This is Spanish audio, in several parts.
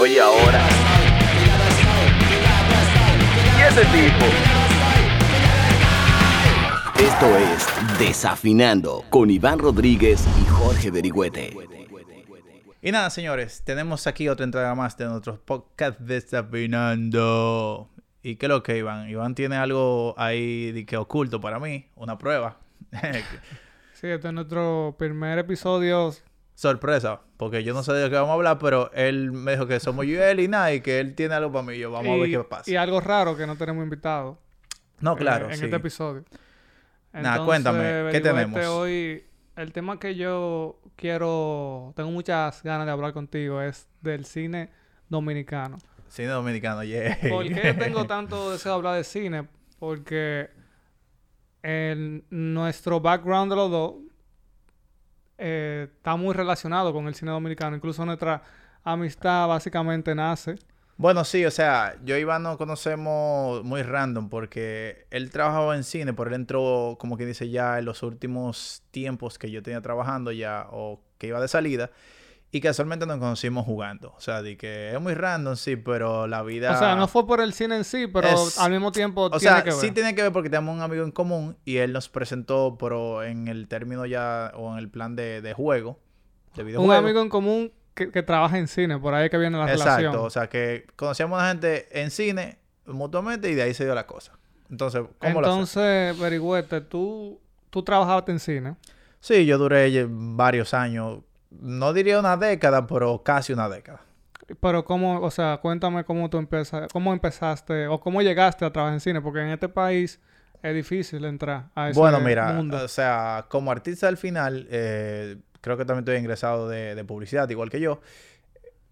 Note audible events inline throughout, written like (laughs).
Oye ahora. ¿Y ese tipo? Esto es Desafinando con Iván Rodríguez y Jorge Berigüete. Y nada, señores, tenemos aquí otra entrega más de nuestro podcast Desafinando. ¿Y qué es lo que, Iván? Iván tiene algo ahí de que oculto para mí, una prueba. (laughs) Sí, este es nuestro primer episodio. Sorpresa, porque yo no sé de qué vamos a hablar, pero él me dijo que somos yo y él y nada, y que él tiene algo para mí. Yo, vamos a ver qué pasa. Y algo raro que no tenemos invitado. no, claro, En, en sí. este episodio. Nada, cuéntame, ¿qué tenemos? Hoy, el tema que yo quiero, tengo muchas ganas de hablar contigo es del cine dominicano. Cine dominicano, yeah. ¿Por qué (laughs) tengo tanto deseo de hablar de cine? Porque el- nuestro background de los dos eh, está muy relacionado con el cine dominicano. Incluso nuestra amistad básicamente nace. Bueno, sí, o sea, yo y Iván nos conocemos muy random porque él trabajaba en cine, pero él entró, como que dice, ya en los últimos tiempos que yo tenía trabajando ya o que iba de salida y casualmente nos conocimos jugando. O sea, de que es muy random, sí, pero la vida... O sea, no fue por el cine en sí, pero Es- al mismo tiempo O tiene sea, que ver. sí tiene que ver porque tenemos un amigo en común y él nos presentó, pero en el término ya o en el plan de, de juego, de Un videojuego. amigo en común que, que trabaja en cine, por ahí que viene la Exacto, relación. o sea que conocíamos a la gente en cine mutuamente y de ahí se dio la cosa. Entonces, ¿cómo lo? Entonces, Berigüete, tú, tú trabajaste en cine. Sí, yo duré varios años, no diría una década, pero casi una década. Pero cómo, o sea, cuéntame cómo tú empiezas, cómo empezaste o cómo llegaste a trabajar en cine, porque en este país es difícil entrar a ese Bueno, mira, mundo. o sea, como artista al final, eh, creo que también estoy ingresado de, de publicidad, igual que yo.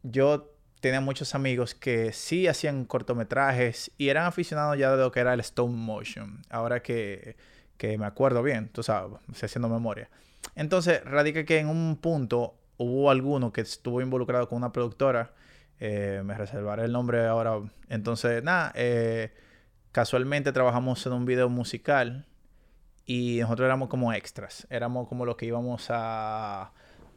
Yo tenía muchos amigos que sí hacían cortometrajes y eran aficionados ya de lo que era el stop motion. Ahora que, que me acuerdo bien, tú sabes, estoy haciendo memoria. Entonces, radica que en un punto hubo alguno que estuvo involucrado con una productora. eh, me reservaré el nombre ahora. Entonces, nada, eh, casualmente trabajamos en un video musical y nosotros éramos como extras. Éramos como los que íbamos a,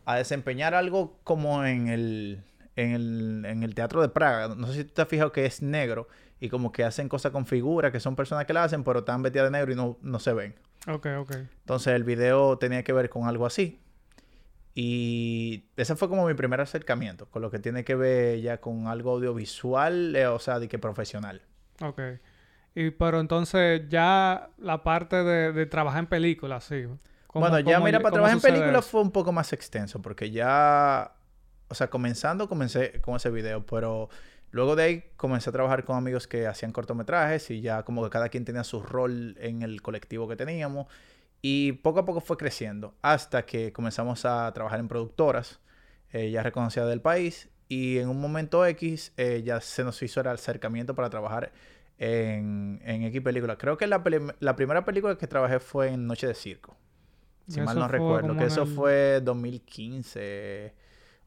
a desempeñar algo como en el, en, el, en el Teatro de Praga. No sé si tú te has fijado que es negro y como que hacen cosas con figuras, que son personas que la hacen, pero están vestidas de negro y no, no se ven. Ok, ok. Entonces el video tenía que ver con algo así. Y ese fue como mi primer acercamiento, con lo que tiene que ver ya con algo audiovisual, eh, o sea, de que profesional. Ok. Y pero entonces ya la parte de, de trabajar en películas, sí. ¿Cómo- Bueno, ya mira, para trabajar en películas fue un poco más extenso, porque ya, o sea, comenzando comencé con ese video, pero luego de ahí comencé a trabajar con amigos que hacían cortometrajes y ya como que cada quien tenía su rol en el colectivo que teníamos y poco a poco fue creciendo hasta que comenzamos a trabajar en productoras eh, ya reconocidas del país y en un momento X eh, ya se nos hizo el acercamiento para trabajar en, en X películas. Creo que la, la primera película que trabajé fue en Noche de Circo. Si mal no recuerdo, que eso el- fue 2015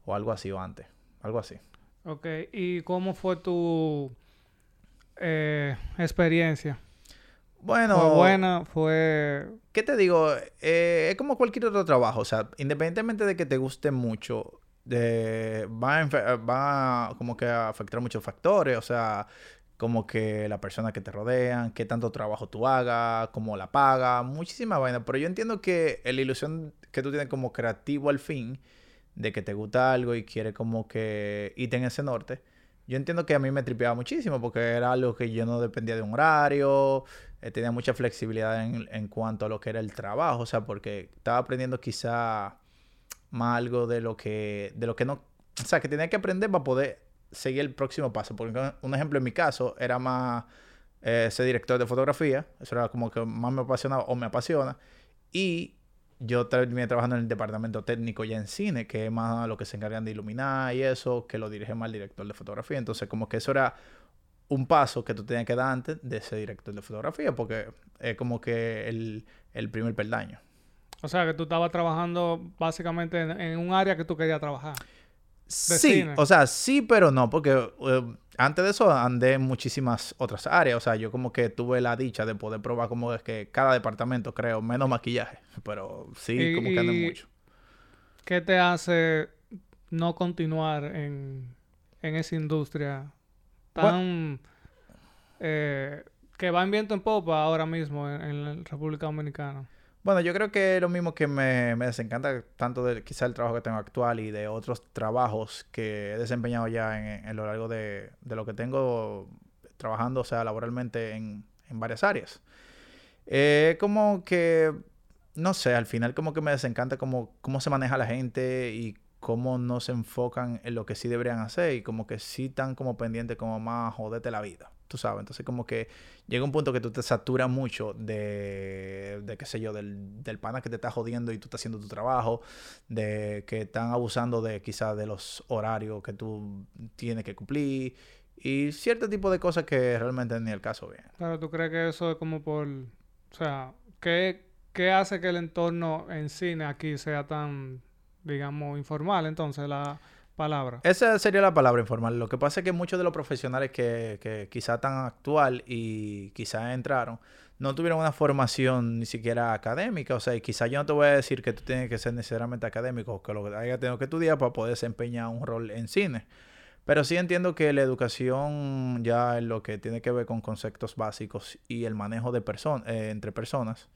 o algo así o antes, algo así. Ok. ¿Y cómo fue tu eh, experiencia? Bueno, ¿Fue buena? ¿Fue...? ¿qué te digo? Eh, es como cualquier otro trabajo, o sea, independientemente de que te guste mucho, va, a, va como que a afectar muchos factores, o sea, como que la persona que te rodean, qué tanto trabajo tú hagas, cómo la paga, muchísima vaina. Pero yo entiendo que la ilusión que tú tienes como creativo al fin, de que te gusta algo y quieres como que irte en ese norte, yo entiendo que a mí me tripeaba muchísimo porque era algo que yo no dependía de un horario, eh, tenía mucha flexibilidad en, en cuanto a lo que era el trabajo, o sea, porque estaba aprendiendo quizá más algo de lo que, de lo que no, o sea, que tenía que aprender para poder seguir el próximo paso. Porque un ejemplo en mi caso era más eh, ser director de fotografía, eso era como que más me apasionaba o me apasiona, y yo terminé trabajando en el departamento técnico ya en cine, que es más lo que se encargan de iluminar y eso, que lo dirige más el director de fotografía. Entonces, como que eso era un paso que tú tenías que dar antes de ser director de fotografía, porque es como que el, el primer peldaño. O sea, que tú estabas trabajando básicamente en, en un área que tú querías trabajar. Sí, cine. o sea, sí, pero no, porque eh, antes de eso andé en muchísimas otras áreas. O sea, yo como que tuve la dicha de poder probar como es que cada departamento, creo, menos maquillaje. Pero sí, como que andé mucho. ¿Qué te hace no continuar en, en esa industria tan... Eh, que va en viento en popa ahora mismo en, la República Dominicana? Bueno, yo creo que es lo mismo que me, me desencanta tanto de quizá el trabajo que tengo actual y de otros trabajos que he desempeñado ya en, en lo largo de, de, lo que tengo trabajando, o sea, laboralmente en, en varias áreas. Eh, como que, no sé, al final como que me desencanta como, cómo se maneja la gente y cómo no se enfocan en lo que sí deberían hacer y como que sí están como pendientes como más jodete la vida tú sabes. Entonces, como que llega un punto que tú te saturas mucho de, de qué sé yo, del, del pana que te está jodiendo y tú estás haciendo tu trabajo, de que están abusando de quizás de los horarios que tú tienes que cumplir y cierto tipo de cosas que realmente ni el caso bien. Claro, ¿tú crees que eso es como por, o sea, ¿qué, qué hace que el entorno en cine aquí sea tan, digamos, informal entonces? La Esa sería la palabra informal. Lo que pasa es que muchos de los profesionales que, que quizá están actual y quizá entraron, no tuvieron una formación ni siquiera académica. O sea, y quizá yo no te voy a decir que tú tienes que ser necesariamente académico o que lo hayas tenido que estudiar para poder desempeñar un rol en cine. Pero sí entiendo que la educación ya en lo que tiene que ver con conceptos básicos y el manejo de personas eh, entre personas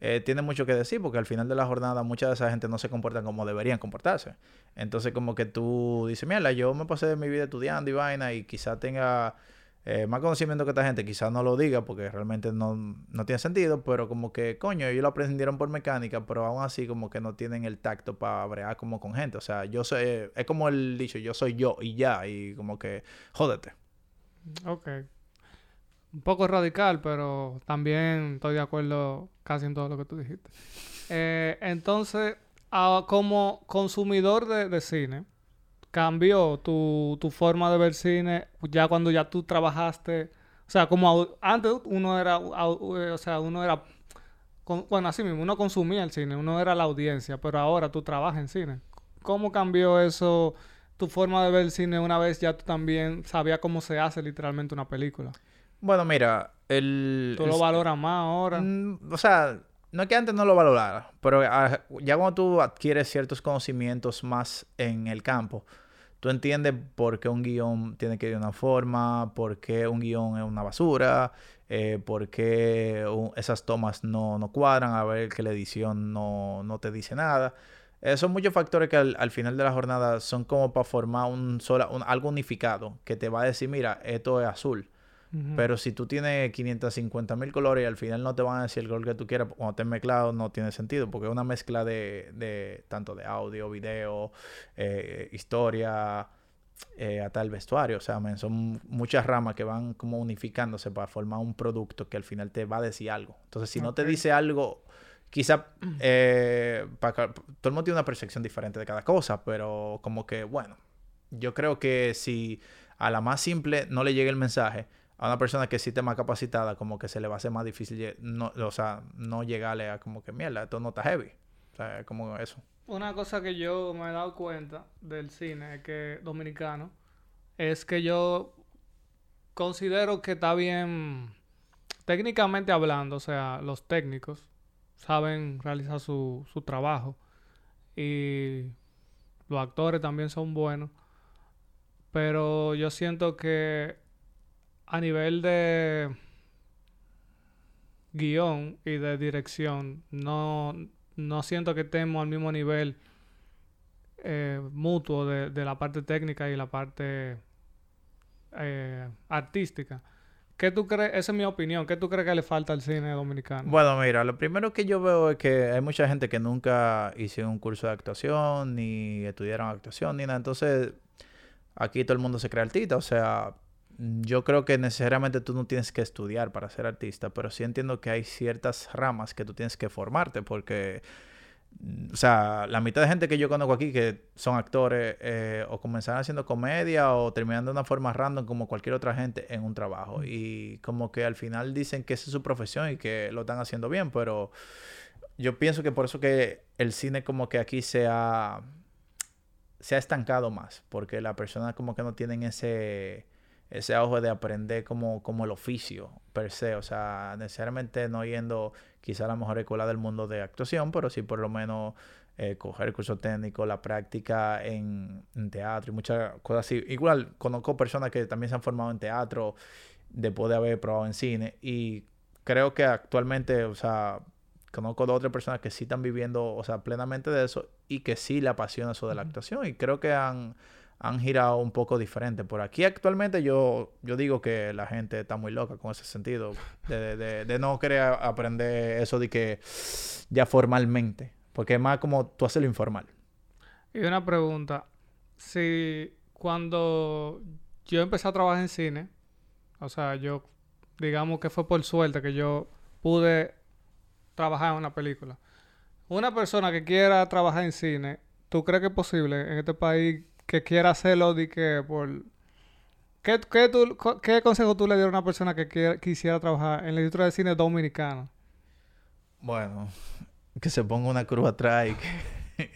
eh, tiene mucho que decir porque al final de la jornada mucha de esa gente no se comportan como deberían comportarse. Entonces como que tú dices, mira, yo me pasé mi vida estudiando y vaina y quizá tenga eh, más conocimiento que esta gente, quizá no lo diga porque realmente no, no, tiene sentido, pero como que, coño, ellos lo aprendieron por mecánica, pero aún así como que no tienen el tacto para bregar como con gente. O sea, yo soy, es como el dicho, yo soy yo y ya, y como que, jódete. Ok un poco radical, pero también estoy de acuerdo casi en todo lo que tú dijiste. (laughs) Eh, entonces, como consumidor de, cine, ¿cambió tu, tu, forma de ver cine ya cuando ya tú trabajaste? O sea, como antes uno era, o sea, uno era, bueno, así mismo, uno consumía el cine, uno era la audiencia, pero ahora tú trabajas en cine. ¿Cómo cambió eso, tu forma de ver el cine una vez ya tú también sabías cómo se hace literalmente una película? Bueno, mira, el... ¿Tú lo valoras más ahora? O sea, no es que antes no lo valorara, pero ah, ya cuando tú adquieres ciertos conocimientos más en el campo, tú entiendes por qué un guion tiene que ir de una forma, por qué un guion es una basura, eh, por qué esas tomas no, no, cuadran, a ver que la edición no, no te dice nada. Eh, son muchos factores que al, final de la jornada son como para formar un, sola, un algo unificado que te va a decir, mira, esto es azul. Pero si tú tienes 550 mil colores y al final no te van a decir el color que tú quieras, cuando estés mezclado no tiene sentido, porque es una mezcla de, de tanto de audio, video, eh, historia, eh, hasta el vestuario. O sea, son muchas ramas que van como unificándose para formar un producto que al final te va a decir algo. Entonces, si no te dice algo, quizá eh, todo el mundo tiene una percepción diferente de cada cosa, pero como que, bueno, yo creo que si a la más simple no le llega el mensaje, a una persona que sí esté más capacitada, como que se le va a hacer más difícil, no, o sea, no llegarle a como que, mierda, esto no está heavy. O sea, como eso. Una cosa que yo me he dado cuenta del cine que dominicano es que yo considero que está bien técnicamente hablando, o sea, los técnicos saben realizar su, su trabajo y los actores también son buenos, pero yo siento que a nivel de guion y de dirección, no, no siento que estemos al mismo nivel eh, mutuo de, de, la parte técnica y la parte eh, artística. ¿Qué tú crees? Esa es mi opinión. ¿Qué tú crees que le falta al cine dominicano? Bueno, mira, lo primero que yo veo es que hay mucha gente que nunca hicieron un curso de actuación, ni estudiaron actuación, ni nada. Entonces, aquí todo el mundo se cree artista. O sea, yo creo que necesariamente tú no tienes que estudiar para ser artista, pero sí entiendo que hay ciertas ramas que tú tienes que formarte porque, mm, o sea, la mitad de gente que yo conozco aquí que son actores eh, o comenzaron haciendo comedia o terminan de una forma random como cualquier otra gente en un trabajo. Y como que al final dicen que esa es su profesión y que lo están haciendo bien, pero yo pienso que por eso que el cine como que aquí se ha, se ha estancado más, porque las personas como que no tienen ese ese ojo de aprender como, como el oficio per se. O sea, necesariamente no yendo quizá a la mejor escuela del mundo de actuación, pero sí por lo menos eh, coger curso técnico, la práctica en, en teatro y muchas cosas así. Igual conozco personas que también se han formado en teatro después de haber probado en cine y creo que actualmente, o sea, conozco dos otras personas que sí están viviendo, o sea, plenamente de eso y que sí le apasiona eso de la actuación y creo que han, han girado un poco diferente. Por aquí actualmente yo, yo digo que la gente está muy loca con ese sentido de, de, de no querer aprender eso de que ya formalmente, porque es más como tú haces lo informal. Y una pregunta, si cuando yo empecé a trabajar en cine, o sea, yo digamos que fue por suerte que yo pude trabajar en una película. Una persona que quiera trabajar en cine, ¿tú crees que es posible en este país que quiera hacerlo de que por... ¿Qué, qué, tú- qué consejo tú le dieras a una persona que quiera- quisiera trabajar en la industria de cine dominicana? Bueno, que se ponga una cruz atrás y que,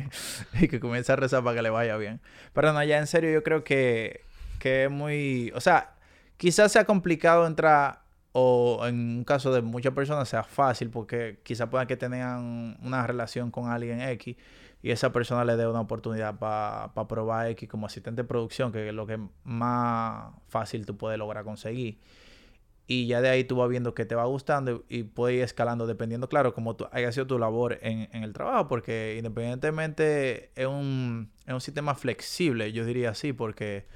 (laughs) y comience a rezar para que le vaya bien. Pero no, ya en serio, yo creo que, que es muy. O sea, quizás sea complicado entrar, o en un caso de muchas personas sea fácil, porque quizás puedan que tengan una relación con alguien X y esa persona le dé una oportunidad para probar X como asistente de producción, que es lo que más fácil tú puedes lograr conseguir. Y ya de ahí tú vas viendo que te va gustando y, y puedes ir escalando dependiendo, claro, como tú, haya sido tu labor en, en el trabajo, porque independientemente es un, es un sistema flexible, yo diría así, porque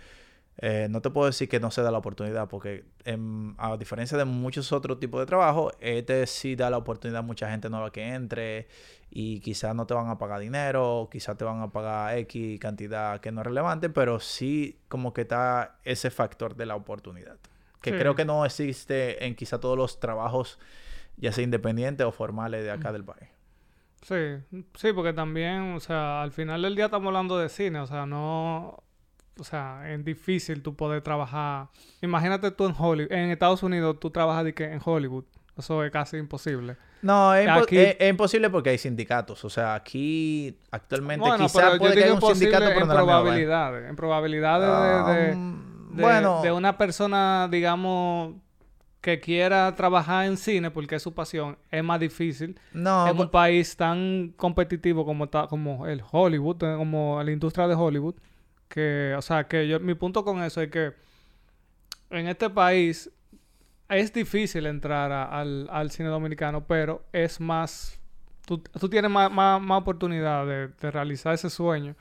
eh, no te puedo decir que no se da la oportunidad, porque a diferencia de muchos otros tipos de trabajo, este sí da la oportunidad a mucha gente nueva que entre y quizás no te van a pagar dinero, quizás te van a pagar X cantidad que no es relevante, pero sí como que está ese factor de la oportunidad que Sí. creo que no existe en quizá todos los trabajos, ya sea independientes o formales de acá del país. Sí, sí, porque también, o sea, al final del día estamos hablando de cine, o sea, no, o sea, es difícil tú poder trabajar. Imagínate tú en Hollywood, en Estados Unidos tú trabajas de que en Hollywood, eso es casi imposible. No, es, Aquí- es- es imposible porque hay sindicatos. O sea, aquí actualmente Bueno, quizá pero yo puede que haya un sindicato, pero en no probabilidades, en probabilidades de, de- Um, de- bueno, de una persona, digamos, que quiera trabajar en cine porque es su pasión, es más difícil no, en un país tan competitivo como está, como el Hollywood, eh, como la industria de Hollywood, que, o sea, que yo, mi punto con eso es que en este país es difícil entrar al, al cine dominicano, pero es más, tú, tú tienes más, más, más oportunidad de, realizar ese sueño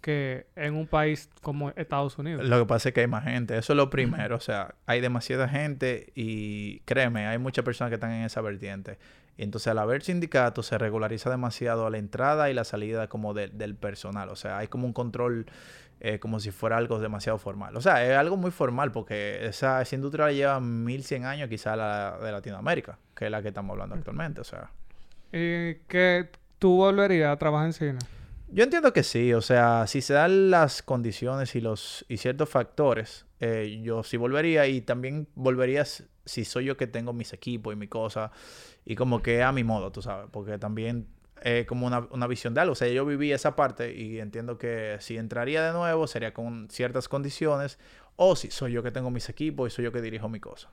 que en un país como Estados Unidos. Lo que pasa es que hay más gente, eso es lo primero, o sea, hay demasiada gente y créeme, hay muchas personas que están en esa vertiente. Entonces al haber sindicatos se regulariza demasiado la entrada y la salida como de- del personal, o sea, hay como un control eh, como si fuera algo demasiado formal. O sea, es algo muy formal porque esa, esa industria la lleva 1100 años quizá la de Latinoamérica, que es la que estamos hablando actualmente, o sea. ¿Y que tú volverías a trabajar en cine? Yo entiendo que sí, o sea, si se dan las condiciones y los y ciertos factores, eh, yo sí volvería y también volvería si soy yo que tengo mis equipos y mi cosa y como que a mi modo, tú sabes, porque también es como una, una visión de algo, o sea, yo viví esa parte y entiendo que si entraría de nuevo sería con ciertas condiciones o si soy yo que tengo mis equipos y soy yo que dirijo mi cosa.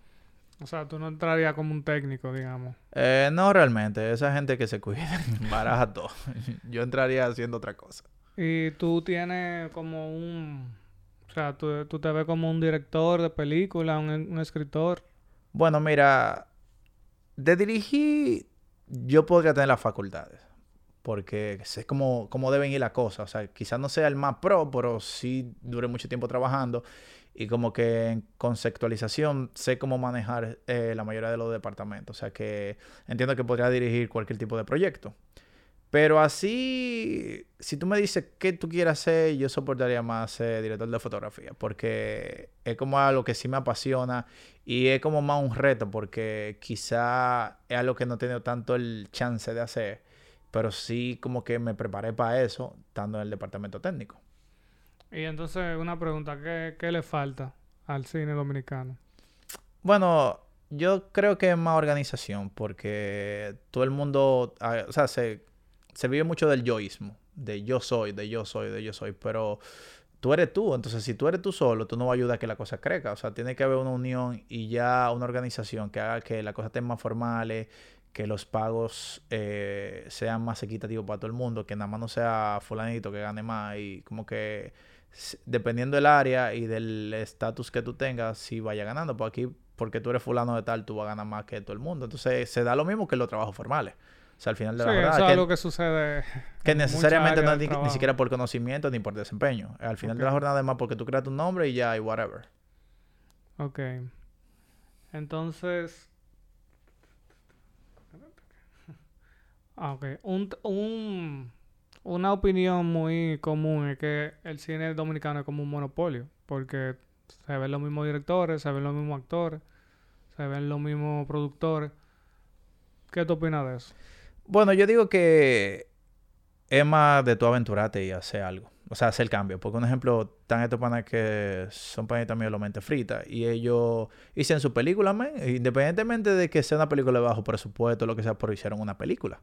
O sea, tú no entrarías como un técnico, digamos. Eh, no realmente, esa gente que se cuida, barato, (laughs) yo entraría haciendo otra cosa. Y tú tienes como un... O sea, tú, tú te ves como un director de película, un, un escritor. Bueno, mira, de dirigir yo podría tener las facultades, porque sé cómo, cómo deben ir las cosas. O sea, quizás no sea el más pro, pero sí duré mucho tiempo trabajando y como que en conceptualización sé cómo manejar eh, la mayoría de los departamentos. O sea, que entiendo que podría dirigir cualquier tipo de proyecto. Pero así, si tú me dices qué tú quieres hacer, yo soportaría más ser director de fotografía, porque es como algo que sí me apasiona y es como más un reto, porque quizá es algo que no he tenido tanto el chance de hacer, pero sí como que me preparé para eso, estando en el departamento técnico. Y entonces, una pregunta, ¿qué, qué le falta al cine dominicano? Bueno, yo creo que es más organización, porque todo el mundo, ah, o sea, se, se vive mucho del yoísmo, de yo soy, de yo soy, de yo soy, pero tú eres tú, entonces si tú eres tú solo, tú no vas a ayudar a que la cosa crezca, o sea, tiene que haber una unión y ya una organización que haga que las cosas estén más formales, que los pagos eh, sean más equitativos para todo el mundo, que nada más no sea fulanito que gane más y como que dependiendo del área y del estatus que tú tengas, si vaya ganando. Pues aquí, porque tú eres fulano de tal, tú vas a ganar más que todo el mundo. Entonces se da lo mismo que los trabajos formales. O sea, al final de Sí, la eso es que- algo que sucede. que necesariamente no es ni, ni siquiera por conocimiento ni por desempeño. Al final de la jornada es más porque tú creas tu nombre y ya, y whatever. Ok. Entonces. Ah, ok. Un, un- una opinión muy común es que el cine dominicano es como un monopolio. Porque se ven los mismos directores, se ven los mismos actores, se ven los mismos productores. ¿Qué tú opinas de eso? Bueno, yo digo que es más de tu aventurarte y hacer algo. O sea, hacer cambio. Porque un ejemplo, están estos panas que son panitas míos, lo mente frita. Y ellos hicieron su película. Independientemente de que sea una película de bajo presupuesto, lo que sea, pero hicieron una película.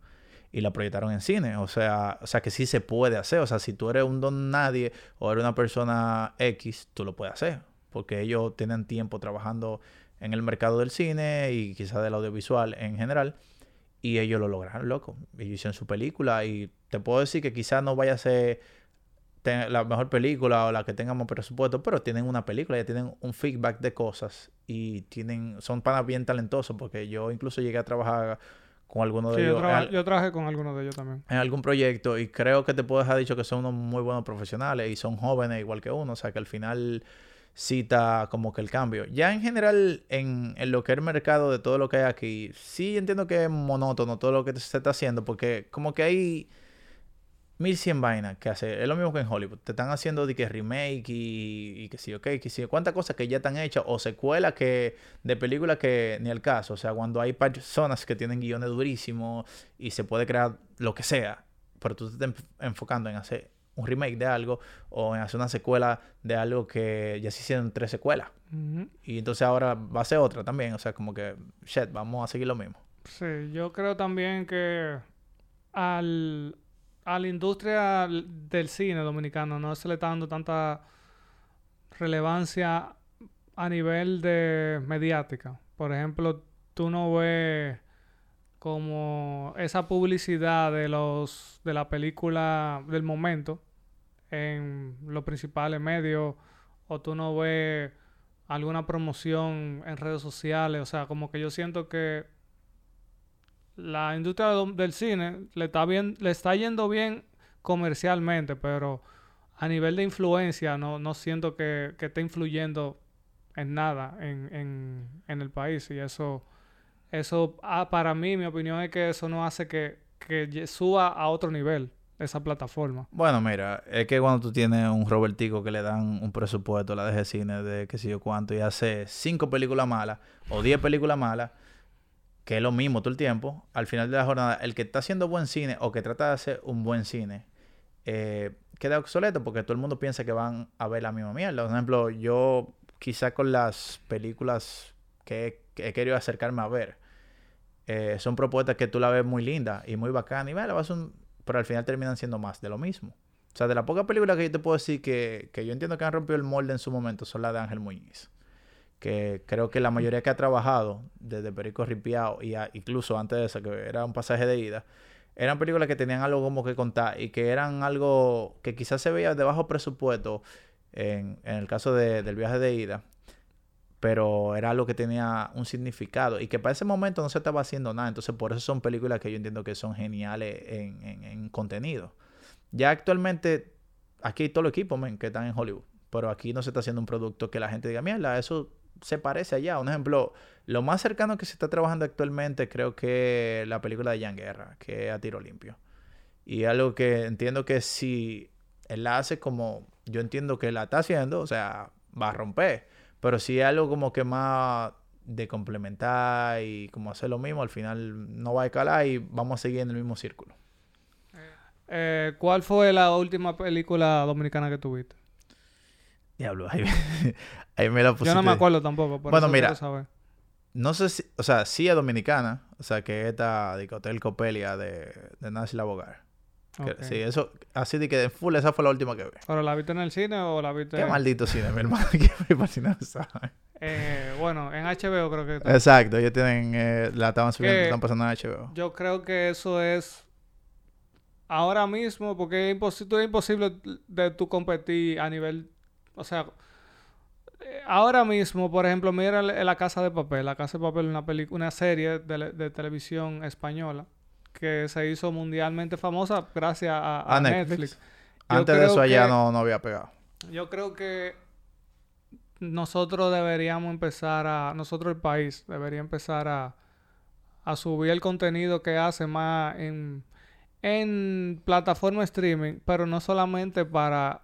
Y la proyectaron en cine. O sea, o sea que sí se puede hacer. O sea, si tú eres un don nadie o eres una persona X, tú lo puedes hacer. Porque ellos tienen tiempo trabajando en el mercado del cine y quizás del audiovisual en general. Y ellos lo lograron, loco. Ellos hicieron su película y te puedo decir que quizás no vaya a ser la mejor película o la que tenga más presupuesto, pero tienen una película, ya tienen un feedback de cosas y tienen son panas bien talentosos porque yo incluso llegué a trabajar con algunos Sí, de yo, ellos en, traba- yo trabajé con algunos de ellos también. en algún proyecto y creo que te puedo dejar dicho que son unos muy buenos profesionales y son jóvenes igual que uno, o sea que al final cita como que el cambio. Ya en general, en, en lo que es el mercado de todo lo que hay aquí, sí entiendo que es monótono todo lo que se está haciendo, porque como que hay 1100 vainas que hacer. Es lo mismo que en Hollywood. Te están haciendo de que remake y, y que sí, ok, que sí. Cuántas cosas que ya están hechas o secuelas que de películas que ni el caso. O sea, cuando hay personas que tienen guiones durísimos y se puede crear lo que sea, pero tú te estás enf- enfocando en hacer un remake de algo o en hacer una secuela de algo que ya se hicieron tres secuelas. Y entonces ahora va a ser otra también. O sea, como que, shit, vamos a seguir lo mismo. Sí, yo creo también que al, a la industria del cine dominicano no se le está dando tanta relevancia a nivel de mediática. Por ejemplo, tú no ves como esa publicidad de los de la película del momento en los principales medios o tú no ves alguna promoción en redes sociales, o sea, como que yo siento que la industria del cine le está bien, le está yendo bien comercialmente, pero a nivel de influencia no, no siento que, que esté influyendo en nada en, en, en el país. Y eso, eso ah, para mí, mi opinión es que eso no hace que, que suba a otro nivel esa plataforma. Bueno, mira, es que cuando tú tienes un Robertico que le dan un presupuesto a la DG Cine de qué sé yo cuánto y hace cinco películas malas o diez películas malas, que es lo mismo todo el tiempo, al final de la jornada, el que está haciendo buen cine o que trata de hacer un buen cine, eh, queda obsoleto porque todo el mundo piensa que van a ver la misma mierda. Por ejemplo, yo quizá con las películas que he, que he querido acercarme a ver, eh, son propuestas que tú la ves muy linda y muy bacana y vale, vas un, pero al final terminan siendo más de lo mismo. O sea, de las pocas películas que yo te puedo decir que, que yo entiendo que han rompido el molde en su momento son las de Ángel Muñiz. Que creo que la mayoría que ha trabajado, desde Perico Ripiao y incluso antes de eso, que era un pasaje de ida, eran películas que tenían algo como que contar y que eran algo que quizás se veía de bajo presupuesto en, en el caso de- del viaje de ida, pero era algo que tenía un significado y que para ese momento no se estaba haciendo nada. Entonces, por eso son películas que yo entiendo que son geniales en, en- en contenido. Ya actualmente, aquí hay todo el equipo que están en Hollywood, pero aquí no se está haciendo un producto que la gente diga, mierda, eso se parece allá. Un ejemplo, lo más cercano que se está trabajando actualmente creo que la película de Jan Guerra, que es A Tiro Limpio. Y algo que entiendo que si él la hace como yo entiendo que la está haciendo, o sea, va a romper. Pero si es algo como que más de complementar y como hacer lo mismo, al final no va a escalar y vamos a seguir en el mismo círculo. Eh, ¿Cuál fue la última película dominicana que tuviste? Diablo, ahí, (laughs) ahí me la pusiste. Yo no me acuerdo tampoco, por Bueno, eso mira. saber. No sé si, o sea, sí es dominicana, o sea, que esta Hotel Copelia de, de Nancy Labogar. Que- Ok. Sí, eso, así de que de full, esa fue la última que vi. ¿Pero la viste en el cine o la viste Qué en- maldito cine, mi hermano, (laughs) que fui para el cine, ¿sabes? Eh, bueno, en HBO creo que... está. Exacto, ellos tienen... eh, la estaban subiendo, Que- están pasando en HBO. Yo creo que eso es ahora mismo, porque es, imposi- es imposible de tú competir a nivel, o sea, eh, ahora mismo, por ejemplo, mira la Casa de Papel. La Casa de Papel es una, serie de, le- de televisión española que se hizo mundialmente famosa gracias a, a A Netflix. Antes de eso allá que- no, no había pegado. Yo creo que nosotros deberíamos empezar a, nosotros el país debería empezar a, a subir el contenido que hace más en, en plataforma streaming, pero no solamente para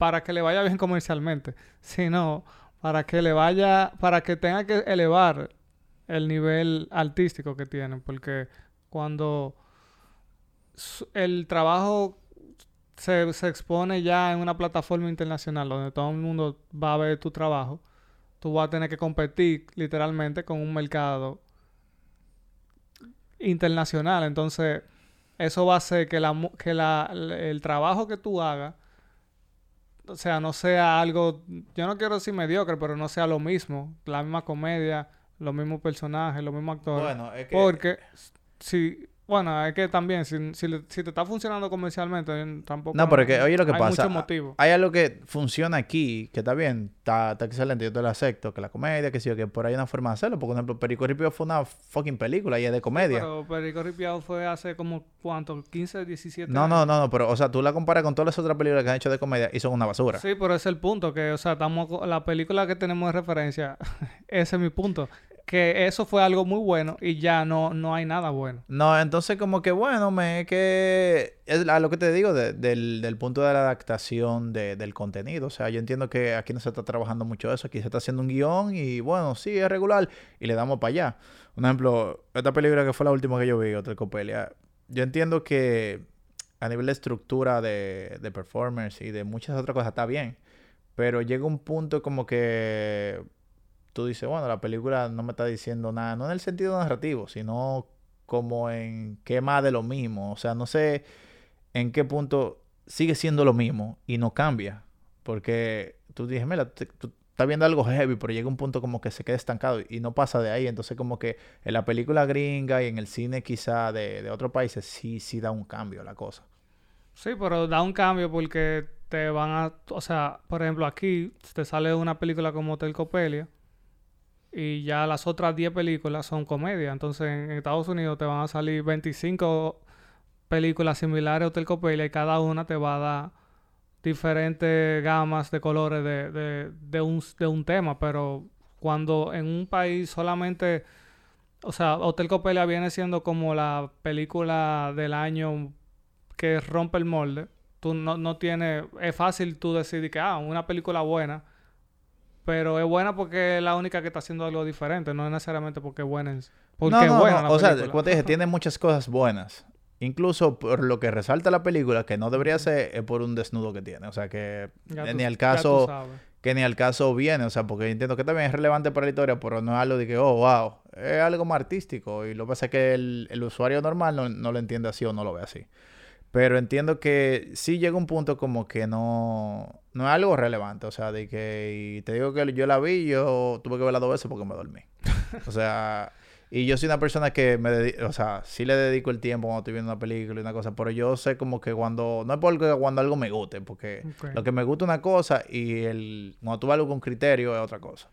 para que le vaya bien comercialmente, sino para que le vaya, para que tenga que elevar el nivel artístico que tienen, porque cuando el trabajo se, se expone ya en una plataforma internacional donde todo el mundo va a ver tu trabajo, tú vas a tener que competir literalmente con un mercado internacional. Entonces, eso va a hacer que, la, que la, el trabajo que tú hagas, o sea, no sea algo, yo no quiero decir mediocre, pero no sea lo mismo, la misma comedia, los mismos personajes, los mismos actores. Bueno, es que... Porque si, bueno, es que también, si, si, si te está funcionando comercialmente, tampoco. No, pero que, oye lo que hay pasa. motivos. Hay algo que funciona aquí, que está bien, está, está excelente, yo te lo acepto, que la comedia, que sí, o que por ahí hay una forma de hacerlo. Porque, por ejemplo, Perico Ripio fue una fucking película y es de comedia. Pero Perico Ripiao fue hace como, ¿cuánto? 15, 17 no, años. no, no, no, pero, o sea, tú la comparas con todas las otras películas que han hecho de comedia y son una basura. Sí, pero ese es el punto, que, o sea, estamos, la película que tenemos de referencia, (laughs) ese es mi punto. Que eso fue algo muy bueno y ya no, no hay nada bueno. No, entonces como que bueno, me que es a lo que te digo de- del, del punto de la adaptación de- del contenido. O sea, yo entiendo que aquí no se está trabajando mucho eso, aquí se está haciendo un guion y bueno, sí, es regular y le damos para allá. Un ejemplo, esta película que fue la última que yo vi, Hotel Copelia, yo entiendo que a nivel de estructura de, de performance y de muchas otras cosas está bien, pero llega un punto como que tú dices, bueno, la película no me está diciendo nada, no en el sentido narrativo, sino como en qué más de lo mismo. O sea, no sé en qué punto sigue siendo lo mismo y no cambia. Porque tú dices, mira, tú estás viendo algo heavy, pero llega un punto como que se queda estancado y no pasa de ahí. Entonces, como que en la película gringa y en el cine quizá de, de otros países sí, sí da un cambio la cosa. Sí, pero da un cambio porque te van a... O sea, por ejemplo, aquí te sale una película como Hotel Copelia y ya las otras 10 películas son comedia. Entonces, en Estados Unidos te van a salir 25 películas similares a Hotel Copelia y cada una te va a dar diferentes gamas de colores de, de, de, un, de un tema. Pero cuando en un país solamente... O sea, Hotel Copelia viene siendo como la película del año que rompe el molde. Tú no, no tienes... Es fácil tú decidir que, ah, una película buena. Pero es buena porque es la única que está haciendo algo diferente. No es necesariamente porque es buena. en- Porque no, es buena no, O sea, como te dije, tiene muchas cosas buenas. Incluso por lo que resalta la película, que no debería ser es por un desnudo que tiene. O sea, que Ya ni al caso que ni al caso viene, o sea, porque entiendo que también es relevante para la historia, pero no es algo de que, oh, wow, es algo más artístico. Y lo que pasa es que el, el usuario normal no, no lo entiende así o no lo ve así. Pero entiendo que sí llega un punto como que no, no es algo relevante, o sea, de que, y te digo que yo la vi, yo tuve que verla dos veces porque me dormí. (laughs) O sea, y yo soy una persona que me dedico, o sea, sí le dedico el tiempo cuando estoy viendo una película y una cosa, pero yo sé como que cuando, no es porque cuando algo me guste, porque lo que me gusta es una cosa y el, cuando tú algo con criterio es otra cosa.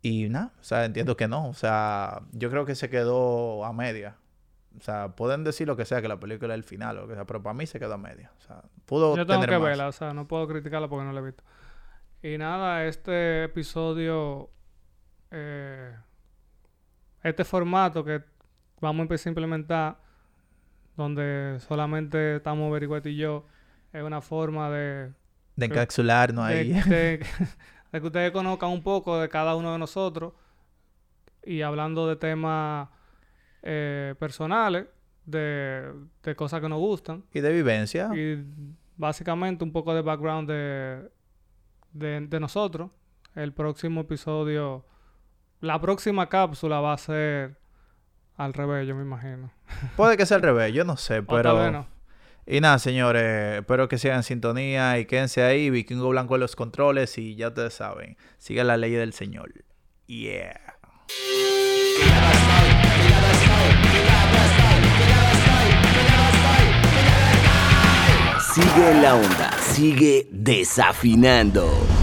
Y nada, o sea, entiendo que no, o sea, yo creo que se quedó a media. O sea, pueden decir lo que sea, que la película es el final o lo que sea, pero para mí se quedó a media. O sea, pudo Yo tengo tener que más. verla, o sea, no puedo criticarla porque no la he visto. Y nada, este episodio, eh, este formato que vamos a empezar a implementar, donde solamente estamos Vericueto y yo, es una forma de, De encapsularnos de, ahí. de- (laughs) de que ustedes conozcan un poco de cada uno de nosotros y hablando de temas eh, personales, de, de cosas que nos gustan. y de vivencia. Y básicamente un poco de background de, de, de nosotros. El próximo episodio, la próxima cápsula va a ser al revés, yo me imagino. (laughs) Puede que sea al revés, yo no sé, pero... no. Y nada, señores, espero que sigan en sintonía y quédense ahí. Vikingo Blanco en los controles y ya ustedes saben, siga la ley del Señor. Yeah. Sigue la onda, sigue desafinando.